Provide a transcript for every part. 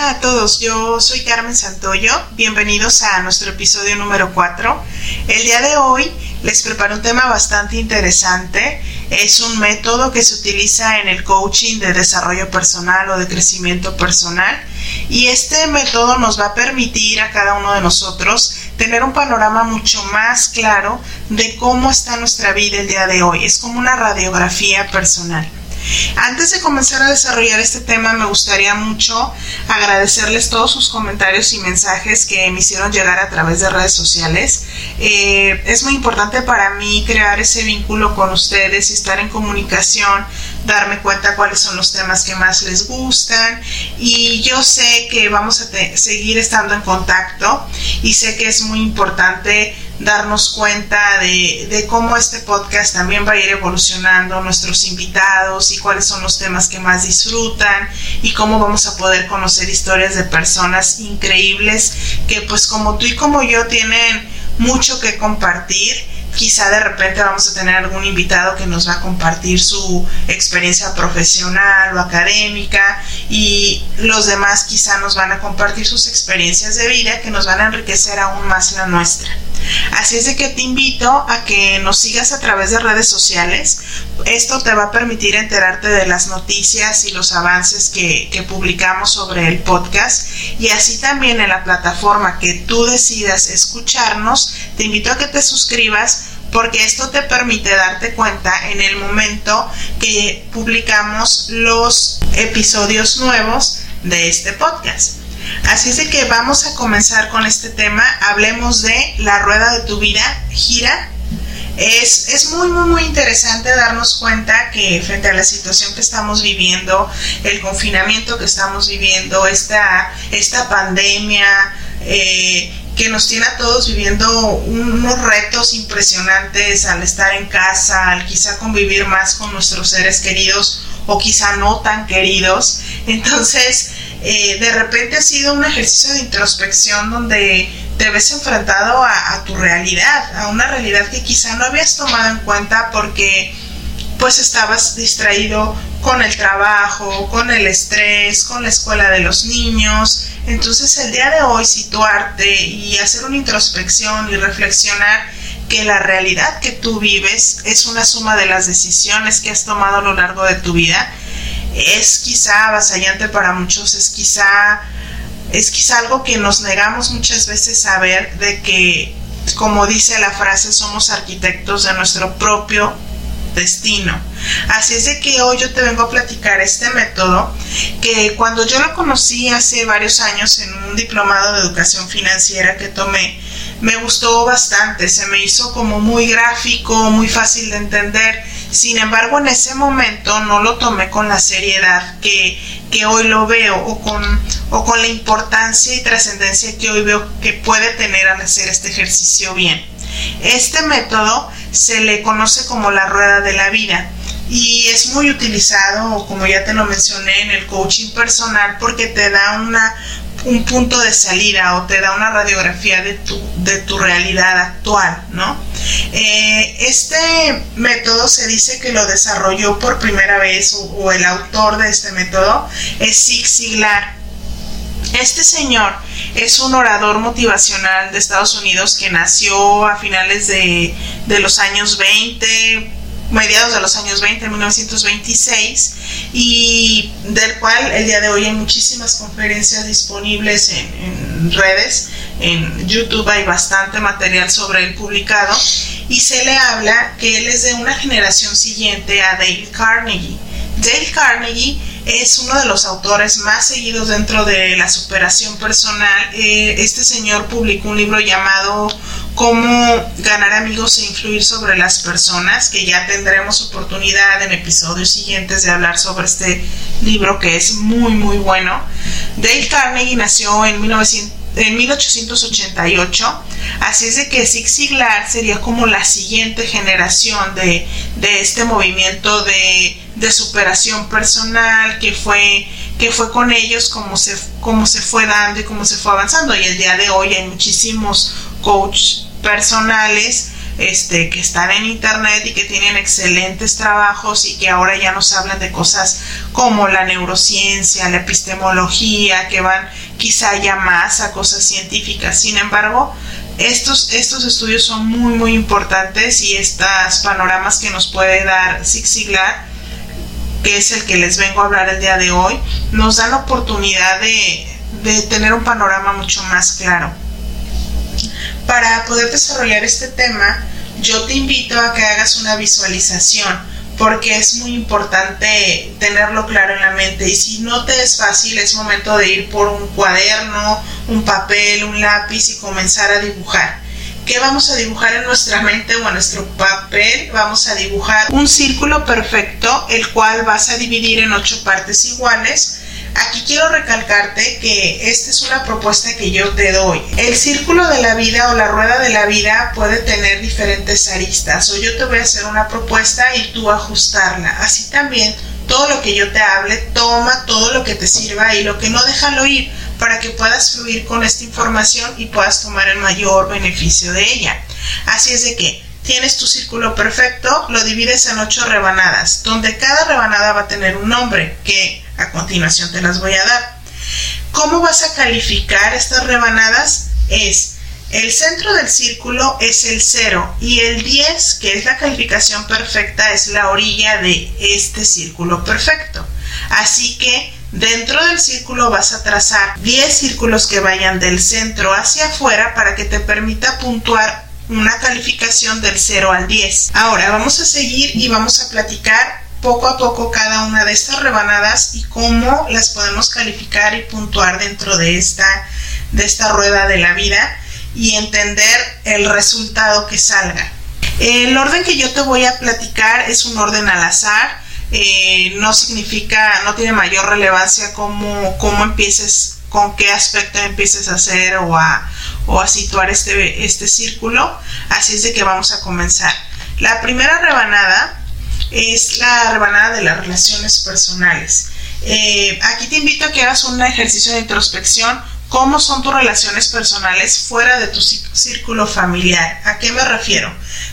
Hola a todos, yo soy Carmen Santoyo, bienvenidos a nuestro episodio número 4. El día de hoy les preparo un tema bastante interesante, es un método que se utiliza en el coaching de desarrollo personal o de crecimiento personal y este método nos va a permitir a cada uno de nosotros tener un panorama mucho más claro de cómo está nuestra vida el día de hoy, es como una radiografía personal. Antes de comenzar a desarrollar este tema, me gustaría mucho agradecerles todos sus comentarios y mensajes que me hicieron llegar a través de redes sociales. Eh, es muy importante para mí crear ese vínculo con ustedes y estar en comunicación, darme cuenta cuáles son los temas que más les gustan y yo sé que vamos a seguir estando en contacto y sé que es muy importante darnos cuenta de, cómo este podcast también va a ir evolucionando, nuestros invitados y cuáles son los temas que más disfrutan y cómo vamos a poder conocer historias de personas increíbles que pues como tú y como yo tienen mucho que compartir quizá de repente vamos a tener algún invitado que nos va a compartir su experiencia profesional o académica y los demás quizá nos van a compartir sus experiencias de vida que nos van a enriquecer aún más la nuestra. Así es de que te invito a que nos sigas a través de redes sociales. Esto te va a permitir enterarte de las noticias y los avances que, que publicamos sobre el podcast y así también en la plataforma que tú decidas escucharnos, te invito a que te suscribas porque esto te permite darte cuenta en el momento que publicamos los episodios nuevos de este podcast. Así es de que vamos a comenzar con este tema. Hablemos de la rueda de tu vida gira. Es, es, muy, muy, muy interesante darnos cuenta que frente a la situación que estamos viviendo, el confinamiento que estamos viviendo, esta, esta pandemia, eh, que nos tiene a todos viviendo unos retos impresionantes al estar en casa, al quizá convivir más con nuestros seres queridos o quizá no tan queridos. Entonces, eh, de repente ha sido un ejercicio de introspección donde te ves enfrentado a, a tu realidad, a una realidad que quizá no habías tomado en cuenta porque pues estabas distraído con el trabajo, con el estrés, con la escuela de los niños. Entonces el día de hoy situarte y hacer una introspección y reflexionar que la realidad que tú vives es una suma de las decisiones que has tomado a lo largo de tu vida es quizá avasallante para muchos, es quizá es quizá algo que nos negamos muchas veces a ver de que como dice la frase somos arquitectos de nuestro propio destino. Así es de que hoy yo te vengo a platicar este método que cuando yo lo conocí hace varios años en un diplomado de educación financiera que tomé, me gustó bastante, se me hizo como muy gráfico, muy fácil de entender. Sin embargo, en ese momento no lo tomé con la seriedad que, que hoy lo veo o con, o con la importancia y trascendencia que hoy veo que puede tener al hacer este ejercicio bien. Este método se le conoce como la rueda de la vida y es muy utilizado, como ya te lo mencioné, en el coaching personal porque te da una, un punto de salida o te da una radiografía de tu, de tu realidad actual, ¿no? Eh, este método se dice que lo desarrolló por primera vez o, el autor de este método es Zig Ziglar. Este señor es un orador motivacional de Estados Unidos que nació a finales de, de los años 20, mediados de los años 20, 1926, y del cual el día de hoy hay muchísimas conferencias disponibles en, redes, en YouTube hay bastante material sobre él publicado, y se le habla que él es de una generación siguiente a Dale Carnegie. Dale Carnegie es uno de los autores más seguidos dentro de la superación personal. Eh, este señor publicó un libro llamado Cómo ganar amigos e influir sobre las personas, que ya tendremos oportunidad en episodios siguientes de hablar sobre este libro que es muy muy bueno. Dale Carnegie nació en 1900 en 1888. Así es de que Zig Ziglar sería como la siguiente generación de, este movimiento de, superación personal que fue, que fue con ellos como se, como se fue dando y cómo se fue avanzando. Y el día de hoy hay muchísimos coaches personales este, que están en internet y que tienen excelentes trabajos y que ahora ya nos hablan de cosas como la neurociencia, la epistemología, que van quizá ya más a cosas científicas. Sin embargo, estos, estos estudios son muy, muy importantes y estos panoramas que nos puede dar Zig Ziglar, que es el que les vengo a hablar el día de hoy, nos dan la oportunidad de, de tener un panorama mucho más claro. Para poder desarrollar este tema, yo te invito a que hagas una visualización porque es muy importante tenerlo claro en la mente y si no te es fácil es momento de ir por un cuaderno, un papel, un lápiz y comenzar a dibujar. ¿Qué vamos a dibujar en nuestra mente o en nuestro papel? Vamos a dibujar un círculo perfecto, el cual vas a dividir en ocho partes iguales Aquí quiero recalcarte que esta es una propuesta que yo te doy. El círculo de la vida o la rueda de la vida puede tener diferentes aristas o yo te voy a hacer una propuesta y tú ajustarla. Así también todo lo que yo te hable, toma todo lo que te sirva y lo que no déjalo ir para que puedas fluir con esta información y puedas tomar el mayor beneficio de ella. Así es de que tienes tu círculo perfecto, lo divides en ocho rebanadas, donde cada rebanada va a tener un nombre que a continuación te las voy a dar. ¿Cómo vas a calificar estas rebanadas? Es el centro del círculo es el 0 y el 10, que es la calificación perfecta, es la orilla de este círculo perfecto. Así que dentro del círculo vas a trazar 10 círculos que vayan del centro hacia afuera para que te permita puntuar una calificación del 0 al 10. Ahora vamos a seguir y vamos a platicar poco a poco cada una de estas rebanadas y cómo las podemos calificar y puntuar dentro de esta, de esta rueda de la vida y entender el resultado que salga. El orden que yo te voy a platicar es un orden al azar, eh, no significa, no tiene mayor relevancia cómo, cómo empieces, con qué aspecto empieces a hacer o a, o a situar este, este círculo, así es de que vamos a comenzar. La primera rebanada es la rebanada de las relaciones personales. Eh, aquí te invito a que hagas un ejercicio de introspección. ¿Cómo son tus relaciones personales fuera de tu círculo familiar? ¿A qué me refiero?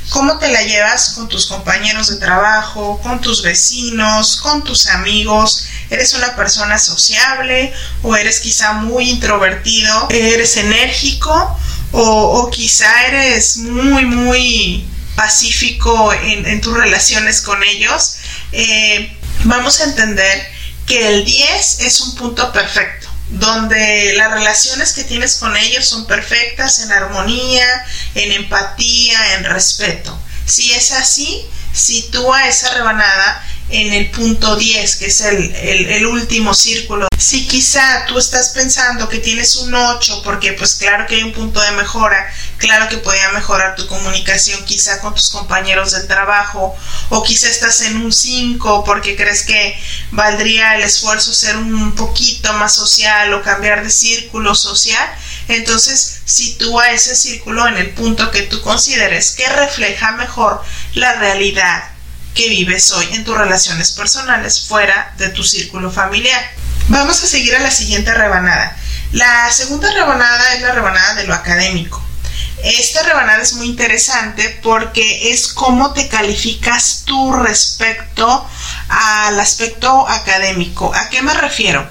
¿Cómo te la llevas con tus compañeros de trabajo, con tus vecinos, con tus amigos? ¿Eres una persona sociable o eres quizá muy introvertido? ¿Eres enérgico o, o quizá eres muy, muy pacífico en, tus relaciones con ellos, eh, vamos a entender que el 10 es un punto perfecto, donde las relaciones que tienes con ellos son perfectas en armonía, en empatía, en respeto. Si es así, sitúa esa rebanada en el punto 10, que es el, último círculo. Si quizá tú estás pensando que tienes un 8, porque pues claro que hay un punto de mejora, claro que podría mejorar tu comunicación quizá con tus compañeros del trabajo, o quizá estás en un 5 porque crees que valdría el esfuerzo ser un poquito más social o cambiar de círculo social, entonces sitúa ese círculo en el punto que tú consideres que refleja mejor la realidad que vives hoy en tus relaciones personales fuera de tu círculo familiar. Vamos a seguir a la siguiente rebanada. La segunda rebanada es la rebanada de lo académico. Esta rebanada es muy interesante porque es cómo te calificas tú respecto al aspecto académico. ¿A qué me refiero?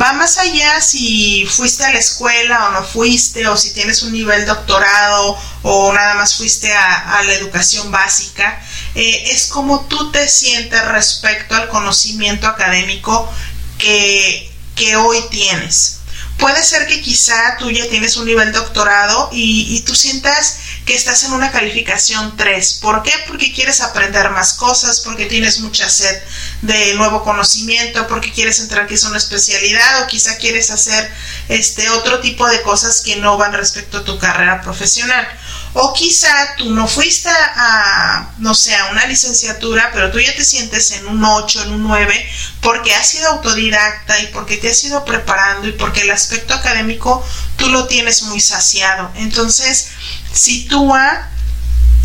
Va más allá si fuiste a la escuela o no fuiste, o si tienes un nivel doctorado o nada más fuiste a, la educación básica. Eh, es como tú te sientes respecto al conocimiento académico que, que hoy tienes. Puede ser que quizá tú ya tienes un nivel doctorado y, y, tú sientas que estás en una calificación 3. ¿Por qué? Porque quieres aprender más cosas, porque tienes mucha sed de nuevo conocimiento, porque quieres entrar quizá a una especialidad o quizá quieres hacer este otro tipo de cosas que no van respecto a tu carrera profesional O quizá tú no fuiste a, no sé, a una licenciatura, pero tú ya te sientes en un 8, en un 9, porque has sido autodidacta y porque te has ido preparando y porque el aspecto académico tú lo tienes muy saciado. Entonces, sitúa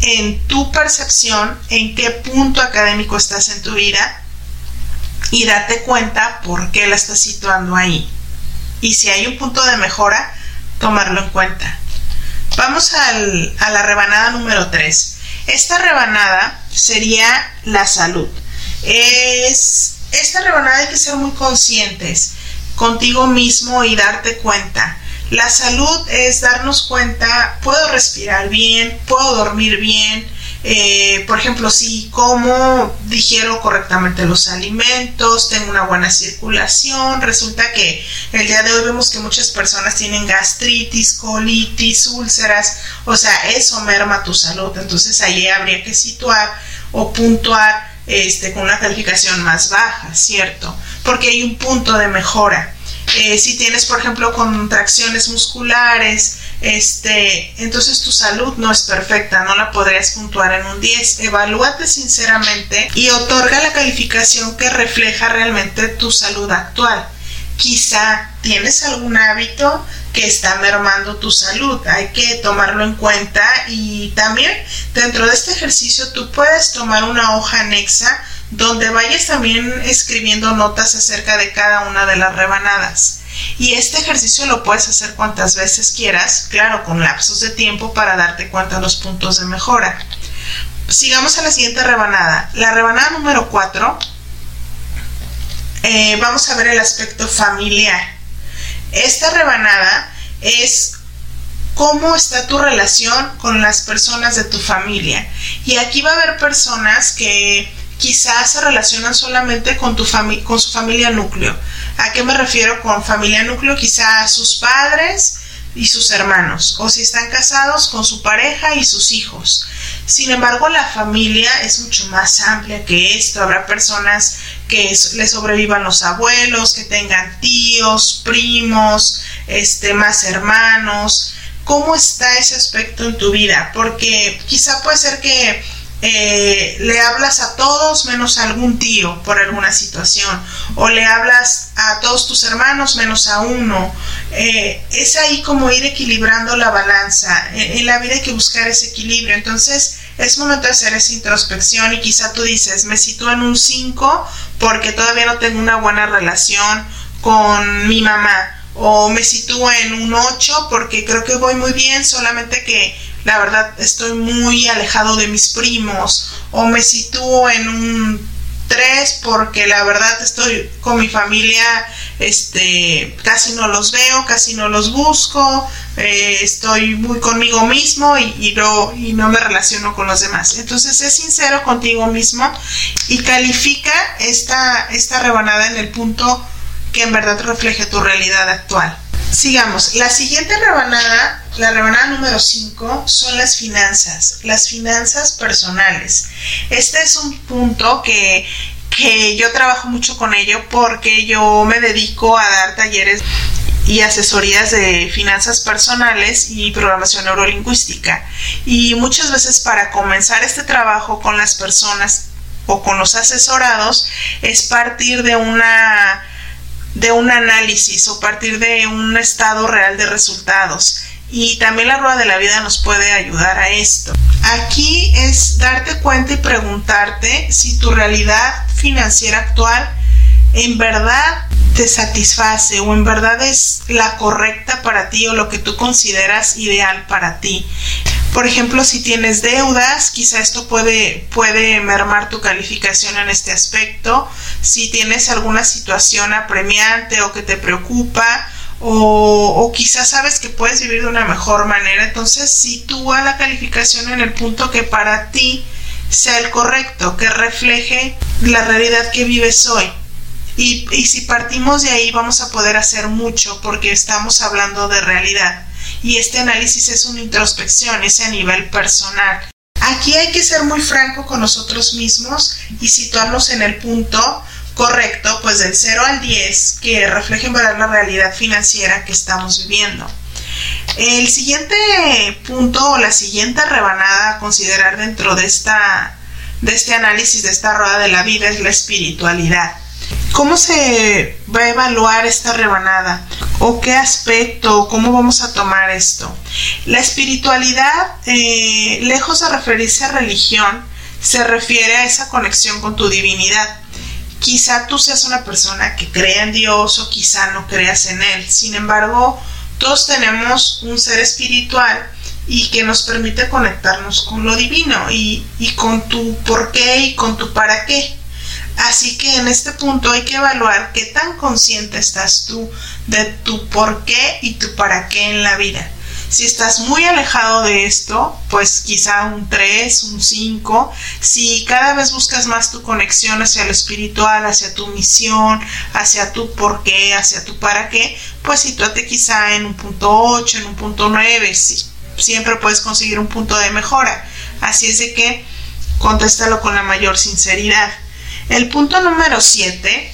en tu percepción en qué punto académico estás en tu vida y date cuenta por qué la estás situando ahí. Y si hay un punto de mejora, tomarlo en cuenta. Vamos al, a la rebanada número 3. Esta rebanada sería la salud. Es, esta rebanada hay que ser muy conscientes contigo mismo y darte cuenta. La salud es darnos cuenta, puedo respirar bien, puedo dormir bien, eh, por ejemplo, si como digiero correctamente los alimentos, tengo una buena circulación, resulta que el día de hoy vemos que muchas personas tienen gastritis, colitis, úlceras, o sea, eso merma tu salud, entonces ahí habría que situar o puntuar este, con una calificación más baja, ¿cierto? Porque hay un punto de mejora. Eh, si tienes, por ejemplo, contracciones musculares, este, entonces tu salud no es perfecta, no la podrías puntuar en un 10. Evalúate sinceramente y otorga la calificación que refleja realmente tu salud actual. Quizá tienes algún hábito que está mermando tu salud, hay que tomarlo en cuenta y también dentro de este ejercicio tú puedes tomar una hoja anexa donde vayas también escribiendo notas acerca de cada una de las rebanadas. Y este ejercicio lo puedes hacer cuantas veces quieras, claro, con lapsos de tiempo para darte cuenta de los puntos de mejora. Sigamos a la siguiente rebanada. La rebanada número 4, eh, vamos a ver el aspecto familiar. Esta rebanada es cómo está tu relación con las personas de tu familia. Y aquí va a haber personas que quizás se relacionan solamente con, tu con su familia núcleo. ¿A qué me refiero con familia núcleo? Quizás sus padres y sus hermanos, o si están casados con su pareja y sus hijos. Sin embargo, la familia es mucho más amplia que esto. Habrá personas que le sobrevivan los abuelos, que tengan tíos, primos, este, más hermanos. ¿Cómo está ese aspecto en tu vida? Porque quizá puede ser que eh, le hablas a todos menos a algún tío por alguna situación, o le hablas a todos tus hermanos menos a uno. Eh, es ahí como ir equilibrando la balanza. En, la vida hay que buscar ese equilibrio. Entonces es momento de hacer esa introspección y quizá tú dices, me sitúo en un 5 porque todavía no tengo una buena relación con mi mamá. O me sitúo en un 8 porque creo que voy muy bien, solamente que la verdad estoy muy alejado de mis primos o me sitúo en un 3 porque la verdad estoy con mi familia este casi no los veo casi no los busco eh, estoy muy conmigo mismo y, no, y no me relaciono con los demás. Entonces es sincero contigo mismo y califica esta, esta rebanada en el punto que en verdad refleje tu realidad actual Sigamos. La siguiente rebanada, la rebanada número 5, son las finanzas, las finanzas personales. Este es un punto que, que yo trabajo mucho con ello porque yo me dedico a dar talleres y asesorías de finanzas personales y programación neurolingüística. Y muchas veces para comenzar este trabajo con las personas o con los asesorados es partir de una de un análisis o partir de un estado real de resultados. Y también la rueda de la vida nos puede ayudar a esto. Aquí es darte cuenta y preguntarte si tu realidad financiera actual en verdad te satisface o en verdad es la correcta para ti o lo que tú consideras ideal para ti. Por ejemplo, si tienes deudas, quizá esto puede, puede mermar tu calificación en este aspecto. Si tienes alguna situación apremiante o que te preocupa, o, quizás sabes que puedes vivir de una mejor manera, entonces sitúa la calificación en el punto que para ti sea el correcto, que refleje la realidad que vives hoy. Y, y si partimos de ahí vamos a poder hacer mucho porque estamos hablando de realidad y este análisis es una introspección, es a nivel personal. Aquí hay que ser muy franco con nosotros mismos y situarnos en el punto correcto, pues del 0 al 10, que refleje en verdad la realidad financiera que estamos viviendo. El siguiente punto o la siguiente rebanada a considerar dentro de esta de este análisis de esta rueda de la vida es la espiritualidad. ¿Cómo se va a evaluar esta rebanada? ¿O qué aspecto? ¿Cómo vamos a tomar esto? La espiritualidad, eh, lejos de referirse a religión, se refiere a esa conexión con tu divinidad. Quizá tú seas una persona que crea en Dios o quizá no creas en Él. Sin embargo, todos tenemos un ser espiritual y que nos permite conectarnos con lo divino y, y con tu por qué y con tu para qué. Así que en este punto hay que evaluar qué tan consciente estás tú de tu por qué y tu para qué en la vida. Si estás muy alejado de esto, pues quizá un 3, un 5. Si cada vez buscas más tu conexión hacia lo espiritual, hacia tu misión, hacia tu por qué, hacia tu para qué, pues sitúate quizá en un punto 8, en un punto 9. Sí, siempre puedes conseguir un punto de mejora. Así es de que contéstalo con la mayor sinceridad. El punto número 7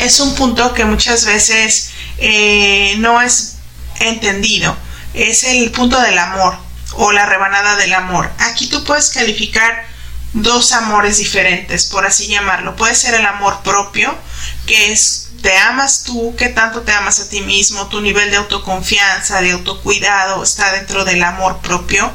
es un punto que muchas veces eh, no es entendido. Es el punto del amor o la rebanada del amor. Aquí tú puedes calificar dos amores diferentes, por así llamarlo. Puede ser el amor propio, que es te amas tú, qué tanto te amas a ti mismo, tu nivel de autoconfianza, de autocuidado está dentro del amor propio.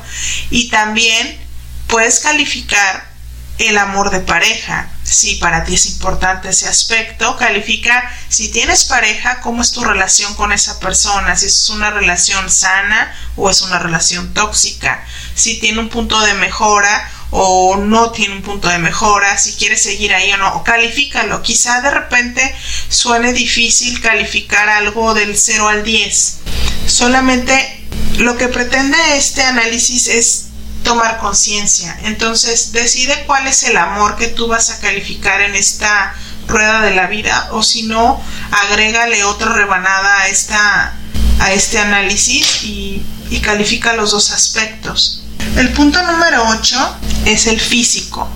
Y también puedes calificar el amor de pareja. Si para ti es importante ese aspecto, califica si tienes pareja, cómo es tu relación con esa persona, si es una relación sana o es una relación tóxica, si tiene un punto de mejora o no tiene un punto de mejora, si quieres seguir ahí o no, califícalo. Quizá de repente suene difícil calificar algo del 0 al 10. Solamente lo que pretende este análisis es tomar conciencia. Entonces, decide cuál es el amor que tú vas a calificar en esta rueda de la vida o si no, agrégale otra rebanada a, esta, a este análisis y, califica los dos aspectos. El punto número 8 es el físico.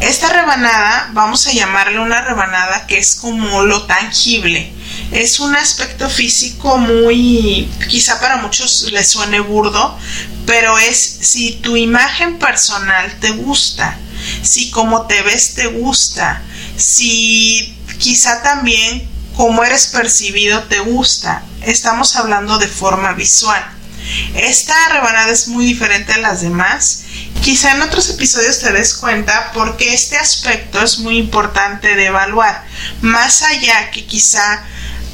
Esta rebanada, vamos a llamarle una rebanada que es como lo tangible. Es un aspecto físico muy, quizá para muchos les suene burdo, pero es si tu imagen personal te gusta, si como te ves te gusta, si quizá también como eres percibido te gusta. Estamos hablando de forma visual. Esta rebanada es muy diferente a las demás. Quizá en otros episodios te des cuenta porque este aspecto es muy importante de evaluar. Más allá que quizá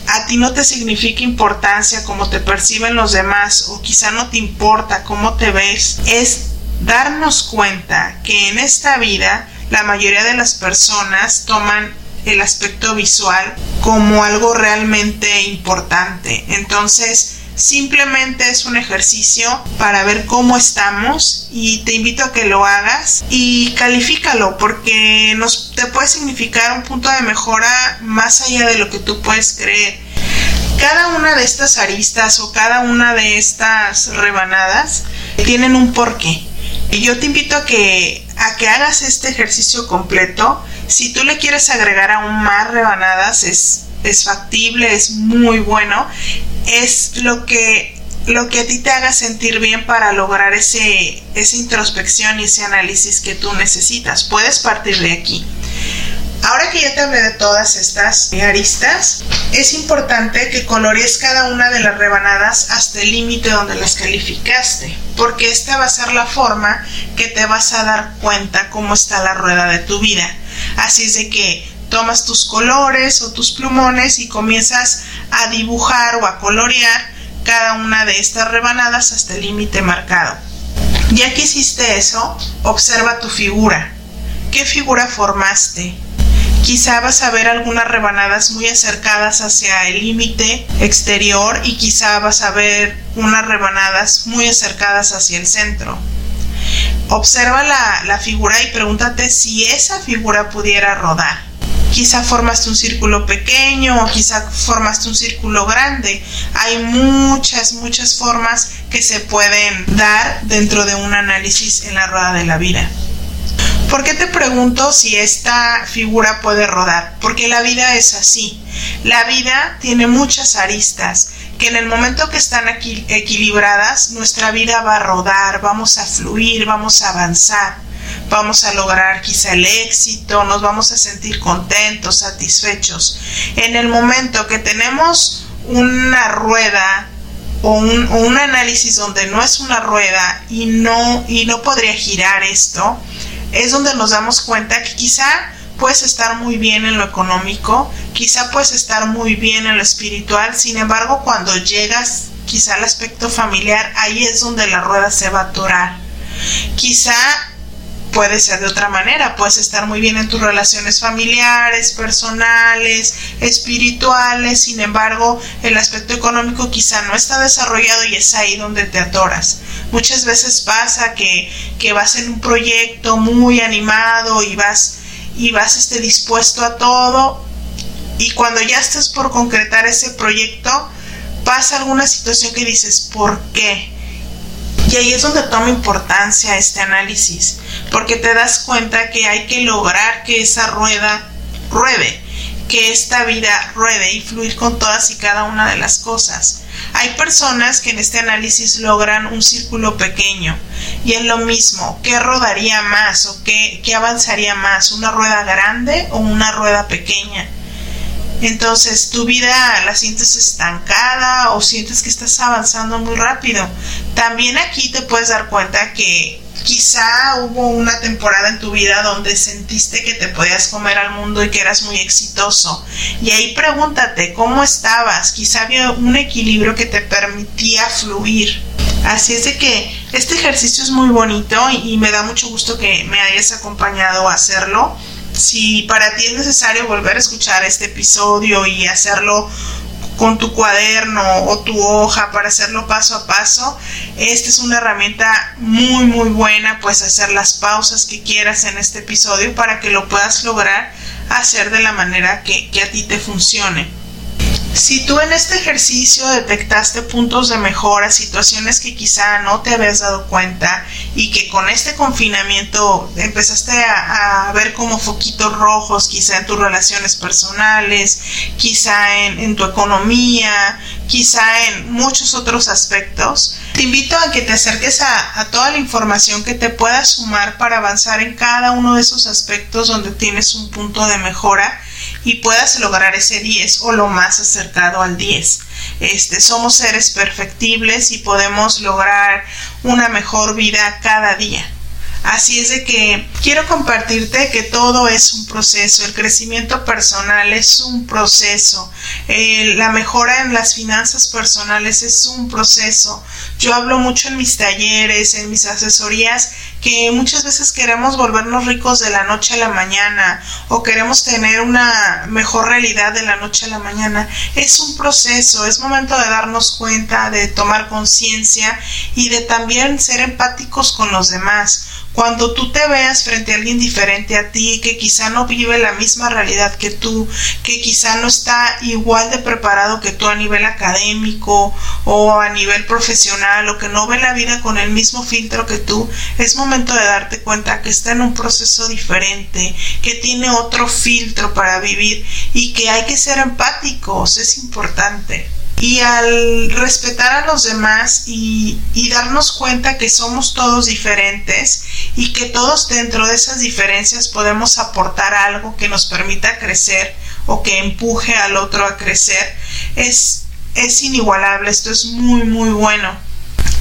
a ti no te significa importancia como te perciben los demás o quizá no te importa cómo te ves, es darnos cuenta que en esta vida la mayoría de las personas toman el aspecto visual como algo realmente importante. Entonces, Simplemente es un ejercicio para ver cómo estamos y te invito a que lo hagas y califícalo porque nos te puede significar un punto de mejora más allá de lo que tú puedes creer. Cada una de estas aristas o cada una de estas rebanadas tienen un porqué. Y yo te invito a que a que hagas este ejercicio completo. Si tú le quieres agregar aún más rebanadas es es factible, es muy bueno es lo que lo que a ti te haga sentir bien para lograr ese, esa introspección y ese análisis que tú necesitas. Puedes partir de aquí. Ahora que ya te hablé de todas estas aristas, es importante que colorees cada una de las rebanadas hasta el límite donde las calificaste, porque esta va a ser la forma que te vas a dar cuenta cómo está la rueda de tu vida. Así es de que tomas tus colores o tus plumones y comienzas a dibujar o a colorear cada una de estas rebanadas hasta el límite marcado. Ya que hiciste eso, observa tu figura. ¿Qué figura formaste? Quizá vas a ver algunas rebanadas muy acercadas hacia el límite exterior y quizá vas a ver unas rebanadas muy acercadas hacia el centro. Observa la, la figura y pregúntate si esa figura pudiera rodar quizá formaste un círculo pequeño o quizá formaste un círculo grande. Hay muchas, muchas formas que se pueden dar dentro de un análisis en la rueda de la vida. ¿Por qué te pregunto si esta figura puede rodar? Porque la vida es así. La vida tiene muchas aristas que en el momento que están aquí equilibradas, nuestra vida va a rodar, vamos a fluir, vamos a avanzar, vamos a lograr quizá el éxito, nos vamos a sentir contentos, satisfechos. En el momento que tenemos una rueda o un, análisis donde no es una rueda y no, y no podría girar esto, es donde nos damos cuenta que quizá puedes estar muy bien en lo económico, quizá puedes estar muy bien en lo espiritual, sin embargo cuando llegas quizá al aspecto familiar, ahí es donde la rueda se va a atorar. Quizá puede ser de otra manera, puedes estar muy bien en tus relaciones familiares, personales, espirituales, sin embargo, el aspecto económico quizá no está desarrollado y es ahí donde te atoras. Muchas veces pasa que, que vas en un proyecto muy animado y vas y vas este, dispuesto a todo y cuando ya estás por concretar ese proyecto pasa alguna situación que dices ¿por qué? Y ahí es donde toma importancia este análisis, porque te das cuenta que hay que lograr que esa rueda ruede, que esta vida ruede y fluir con todas y cada una de las cosas. Hay personas que en este análisis logran un círculo pequeño y es lo mismo, ¿qué rodaría más o qué, qué avanzaría más? ¿Una rueda grande o una rueda pequeña? Entonces tu vida la sientes estancada o sientes que estás avanzando muy rápido. También aquí te puedes dar cuenta que quizá hubo una temporada en tu vida donde sentiste que te podías comer al mundo y que eras muy exitoso. Y ahí pregúntate cómo estabas. Quizá había un equilibrio que te permitía fluir. Así es de que este ejercicio es muy bonito y, me da mucho gusto que me hayas acompañado a hacerlo. Si para ti es necesario volver a escuchar este episodio y hacerlo con tu cuaderno o tu hoja para hacerlo paso a paso, esta es una herramienta muy muy buena, pues hacer las pausas que quieras en este episodio para que lo puedas lograr hacer de la manera que, que a ti te funcione. Si tú en este ejercicio detectaste puntos de mejora, situaciones que quizá no te habías dado cuenta y que con este confinamiento empezaste a, ver como foquitos rojos, quizá en tus relaciones personales, quizá en, tu economía, quizá en muchos otros aspectos, te invito a que te acerques a, a toda la información que te pueda sumar para avanzar en cada uno de esos aspectos donde tienes un punto de mejora y puedas lograr ese 10 o lo más acercado al 10. Este, somos seres perfectibles y podemos lograr una mejor vida cada día. Así es de que quiero compartirte que todo es un proceso, el crecimiento personal es un proceso, eh, la mejora en las finanzas personales es un proceso. Yo hablo mucho en mis talleres, en mis asesorías, que muchas veces queremos volvernos ricos de la noche a la mañana o queremos tener una mejor realidad de la noche a la mañana. Es un proceso, es momento de darnos cuenta, de tomar conciencia y de también ser empáticos con los demás cuando tú te veas frente a alguien diferente a ti, que quizá no vive la misma realidad que tú, que quizá no está igual de preparado que tú a nivel académico o a nivel profesional o que no ve la vida con el mismo filtro que tú, es momento de darte cuenta que está en un proceso diferente, que tiene otro filtro para vivir y que hay que ser empáticos, es importante y al respetar a los demás y, darnos cuenta que somos todos diferentes y que todos dentro de esas diferencias podemos aportar algo que nos permita crecer o que empuje al otro a crecer, es, es inigualable, esto es muy muy bueno.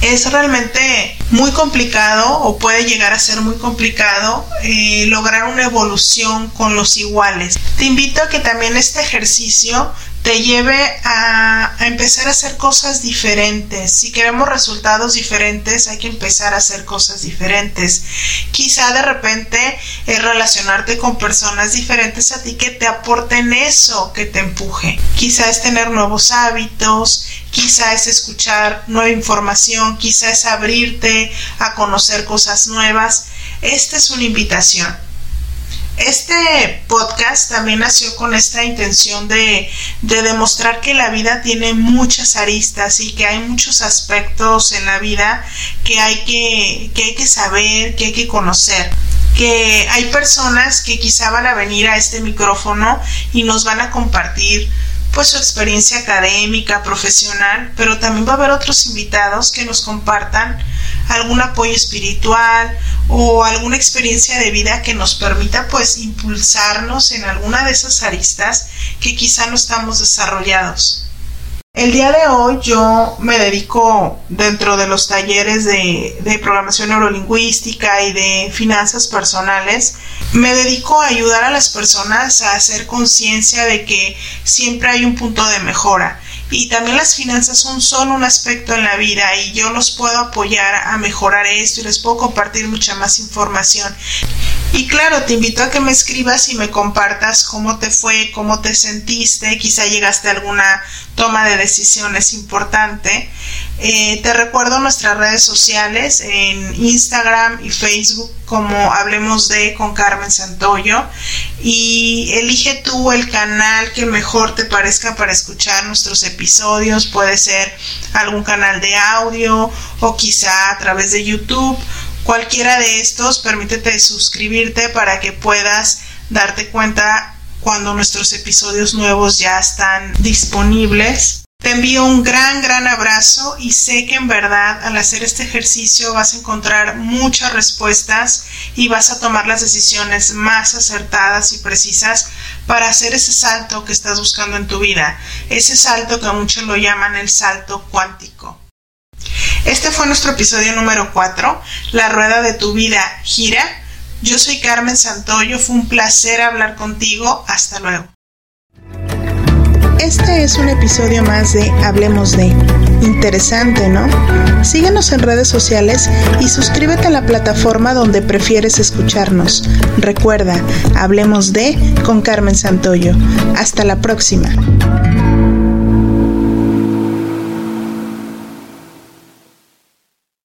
Es realmente muy complicado o puede llegar a ser muy complicado eh, lograr una evolución con los iguales. Te invito a que también este ejercicio te lleve a, empezar a hacer cosas diferentes. Si queremos resultados diferentes, hay que empezar a hacer cosas diferentes. Quizá de repente es relacionarte con personas diferentes a ti que te aporten eso, que te empuje. Quizá es tener nuevos hábitos, quizá es escuchar nueva información, quizá es abrirte a conocer cosas nuevas. Esta es una invitación este podcast también nació con esta intención de, demostrar que la vida tiene muchas aristas y que hay muchos aspectos en la vida que hay que, que hay que saber, que hay que conocer. que hay personas que quizá van a venir a este micrófono y nos van a compartir pues su experiencia académica, profesional, pero también va a haber otros invitados que nos compartan algún apoyo espiritual o alguna experiencia de vida que nos permita pues impulsarnos en alguna de esas aristas que quizá no estamos desarrollados. El día de hoy yo me dedico dentro de los talleres de, programación neurolingüística y de finanzas personales, me dedico a ayudar a las personas a hacer conciencia de que siempre hay un punto de mejora y también las finanzas son solo un aspecto en la vida y yo los puedo apoyar a mejorar esto y les puedo compartir mucha más información. Y claro, te invito a que me escribas y me compartas cómo te fue, cómo te sentiste, quizá llegaste a alguna toma de decisiones importante. Eh, te recuerdo nuestras redes sociales en Instagram y Facebook como Hablemos de con Carmen Santoyo y elige tú el canal que mejor te parezca para escuchar nuestros episodios. Puede ser algún canal de audio o quizá a través de YouTube. Cualquiera de estos, permítete suscribirte para que puedas darte cuenta cuando nuestros episodios nuevos ya están disponibles. Te envío un gran, gran abrazo y sé que en verdad al hacer este ejercicio vas a encontrar muchas respuestas y vas a tomar las decisiones más acertadas y precisas para hacer ese salto que estás buscando en tu vida, ese salto que muchos lo llaman el salto cuántico. Este fue nuestro episodio número 4, La rueda de tu vida gira. Yo soy Carmen Santoyo, fue un placer hablar contigo, hasta luego. Este es un episodio más de Hablemos de. Interesante, ¿no? Síguenos en redes sociales y suscríbete a la plataforma donde prefieres escucharnos. Recuerda, Hablemos de con Carmen Santoyo. Hasta la próxima.